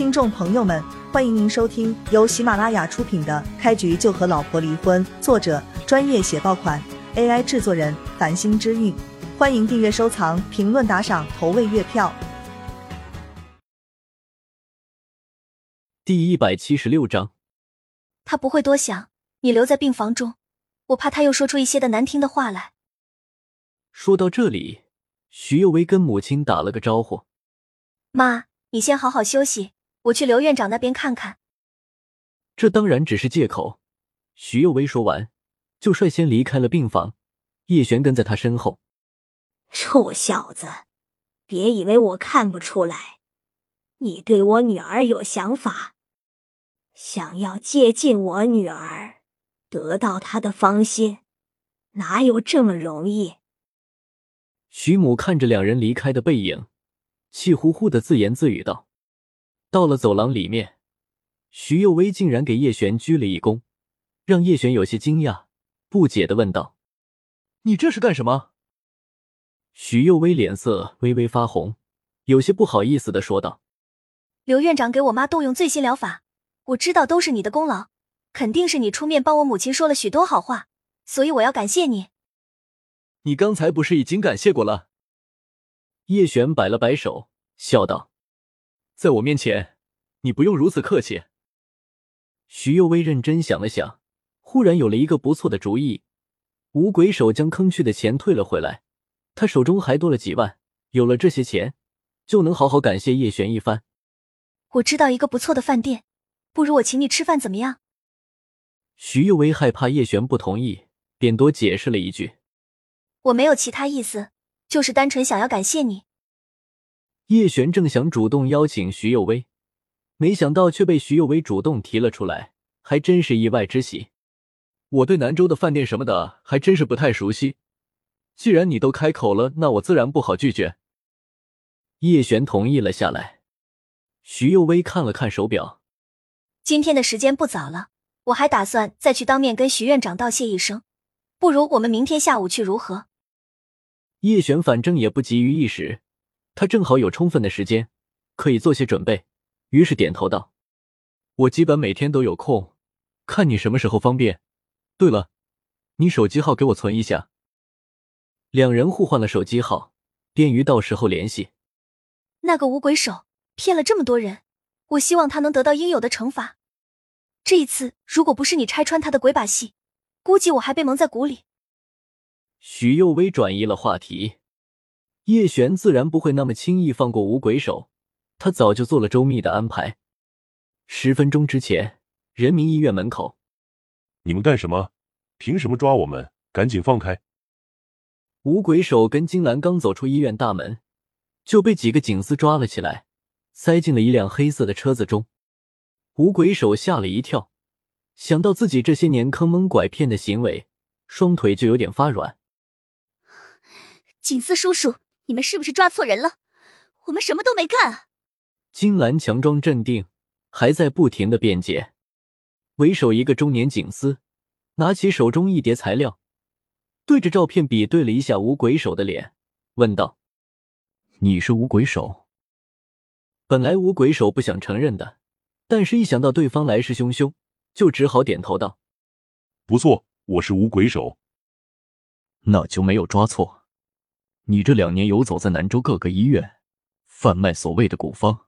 听众朋友们，欢迎您收听由喜马拉雅出品的《开局就和老婆离婚》，作者专业写爆款，AI 制作人繁星之韵。欢迎订阅、收藏、评论、打赏、投喂月票。第一百七十六章，他不会多想，你留在病房中，我怕他又说出一些的难听的话来。说到这里，徐幼薇跟母亲打了个招呼：“妈，你先好好休息，我去刘院长那边看看。”这当然只是借口。徐幼薇说完，就率先离开了病房，叶璇跟在他身后。臭小子，别以为我看不出来，你对我女儿有想法，想要接近我女儿，得到她的芳心，哪有这么容易？徐母看着两人离开的背影，气呼呼的自言自语道：“到了走廊里面，徐幼薇竟然给叶璇鞠了一躬，让叶璇有些惊讶，不解的问道：‘你这是干什么？’徐幼薇脸色微微发红，有些不好意思的说道：‘刘院长给我妈动用最新疗法，我知道都是你的功劳，肯定是你出面帮我母亲说了许多好话，所以我要感谢你。’”你刚才不是已经感谢过了？叶璇摆了摆手，笑道：“在我面前，你不用如此客气。”徐幼薇认真想了想，忽然有了一个不错的主意。五鬼手将坑去的钱退了回来，他手中还多了几万，有了这些钱，就能好好感谢叶璇一番。我知道一个不错的饭店，不如我请你吃饭怎么样？徐幼薇害怕叶璇不同意，便多解释了一句。我没有其他意思，就是单纯想要感谢你。叶璇正想主动邀请徐幼薇，没想到却被徐幼薇主动提了出来，还真是意外之喜。我对南州的饭店什么的还真是不太熟悉，既然你都开口了，那我自然不好拒绝。叶璇同意了下来。徐幼薇看了看手表，今天的时间不早了，我还打算再去当面跟徐院长道谢一声，不如我们明天下午去如何？叶璇反正也不急于一时，他正好有充分的时间，可以做些准备，于是点头道：“我基本每天都有空，看你什么时候方便。对了，你手机号给我存一下。”两人互换了手机号，便于到时候联系。那个五鬼手骗了这么多人，我希望他能得到应有的惩罚。这一次，如果不是你拆穿他的鬼把戏，估计我还被蒙在鼓里。许佑薇转移了话题，叶璇自然不会那么轻易放过五鬼手，他早就做了周密的安排。十分钟之前，人民医院门口，你们干什么？凭什么抓我们？赶紧放开！五鬼手跟金兰刚走出医院大门，就被几个警司抓了起来，塞进了一辆黑色的车子中。五鬼手吓了一跳，想到自己这些年坑蒙拐骗的行为，双腿就有点发软。警司叔叔，你们是不是抓错人了？我们什么都没干。金兰强装镇定，还在不停的辩解。为首一个中年警司拿起手中一叠材料，对着照片比对了一下五鬼手的脸，问道：“你是五鬼手？”本来五鬼手不想承认的，但是一想到对方来势汹汹，就只好点头道：“不错，我是五鬼手。”那就没有抓错。你这两年游走在南州各个医院，贩卖所谓的古方，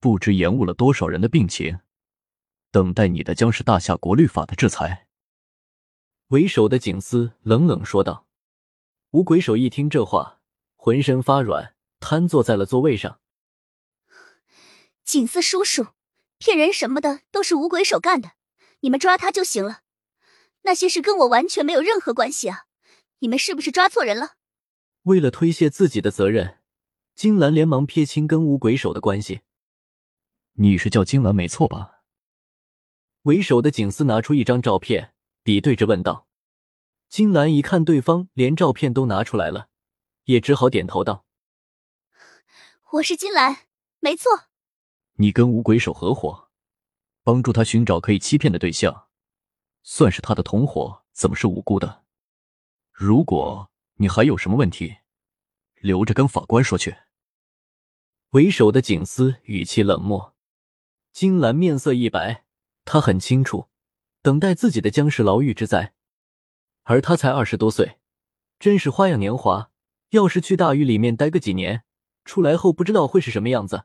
不知延误了多少人的病情，等待你的将是大夏国律法的制裁。为首的警司冷冷说道。五鬼手一听这话，浑身发软，瘫坐在了座位上。警司叔叔，骗人什么的都是五鬼手干的，你们抓他就行了。那些事跟我完全没有任何关系啊！你们是不是抓错人了？为了推卸自己的责任，金兰连忙撇清跟五鬼手的关系。你是叫金兰没错吧？为首的警司拿出一张照片，比对着问道。金兰一看对方连照片都拿出来了，也只好点头道：“我是金兰，没错。”你跟五鬼手合伙，帮助他寻找可以欺骗的对象，算是他的同伙，怎么是无辜的？如果……你还有什么问题？留着跟法官说去。为首的警司语气冷漠。金兰面色一白，她很清楚，等待自己的将是牢狱之灾，而他才二十多岁，真是花样年华。要是去大狱里面待个几年，出来后不知道会是什么样子。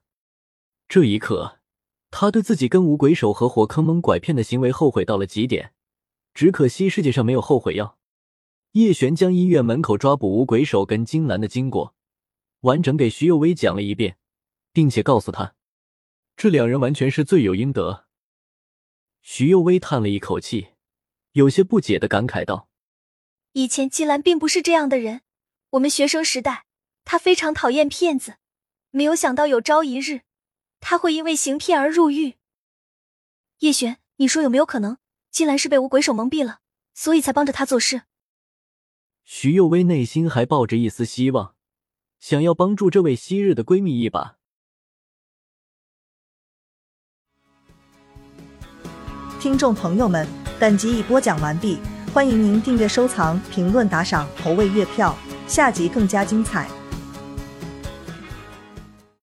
这一刻，他对自己跟五鬼手合伙坑蒙拐骗的行为后悔到了极点。只可惜世界上没有后悔药。叶璇将医院门口抓捕五鬼手跟金兰的经过完整给徐幼薇讲了一遍，并且告诉他，这两人完全是罪有应得。徐幼薇叹了一口气，有些不解的感慨道：“以前金兰并不是这样的人。”我们学生时代，他非常讨厌骗子，没有想到有朝一日，他会因为行骗而入狱。叶璇，你说有没有可能，金兰是被五鬼手蒙蔽了，所以才帮着他做事？徐幼薇内心还抱着一丝希望，想要帮助这位昔日的闺蜜一把。听众朋友们，本集已播讲完毕，欢迎您订阅、收藏、评论、打赏、投喂月票。下集更加精彩。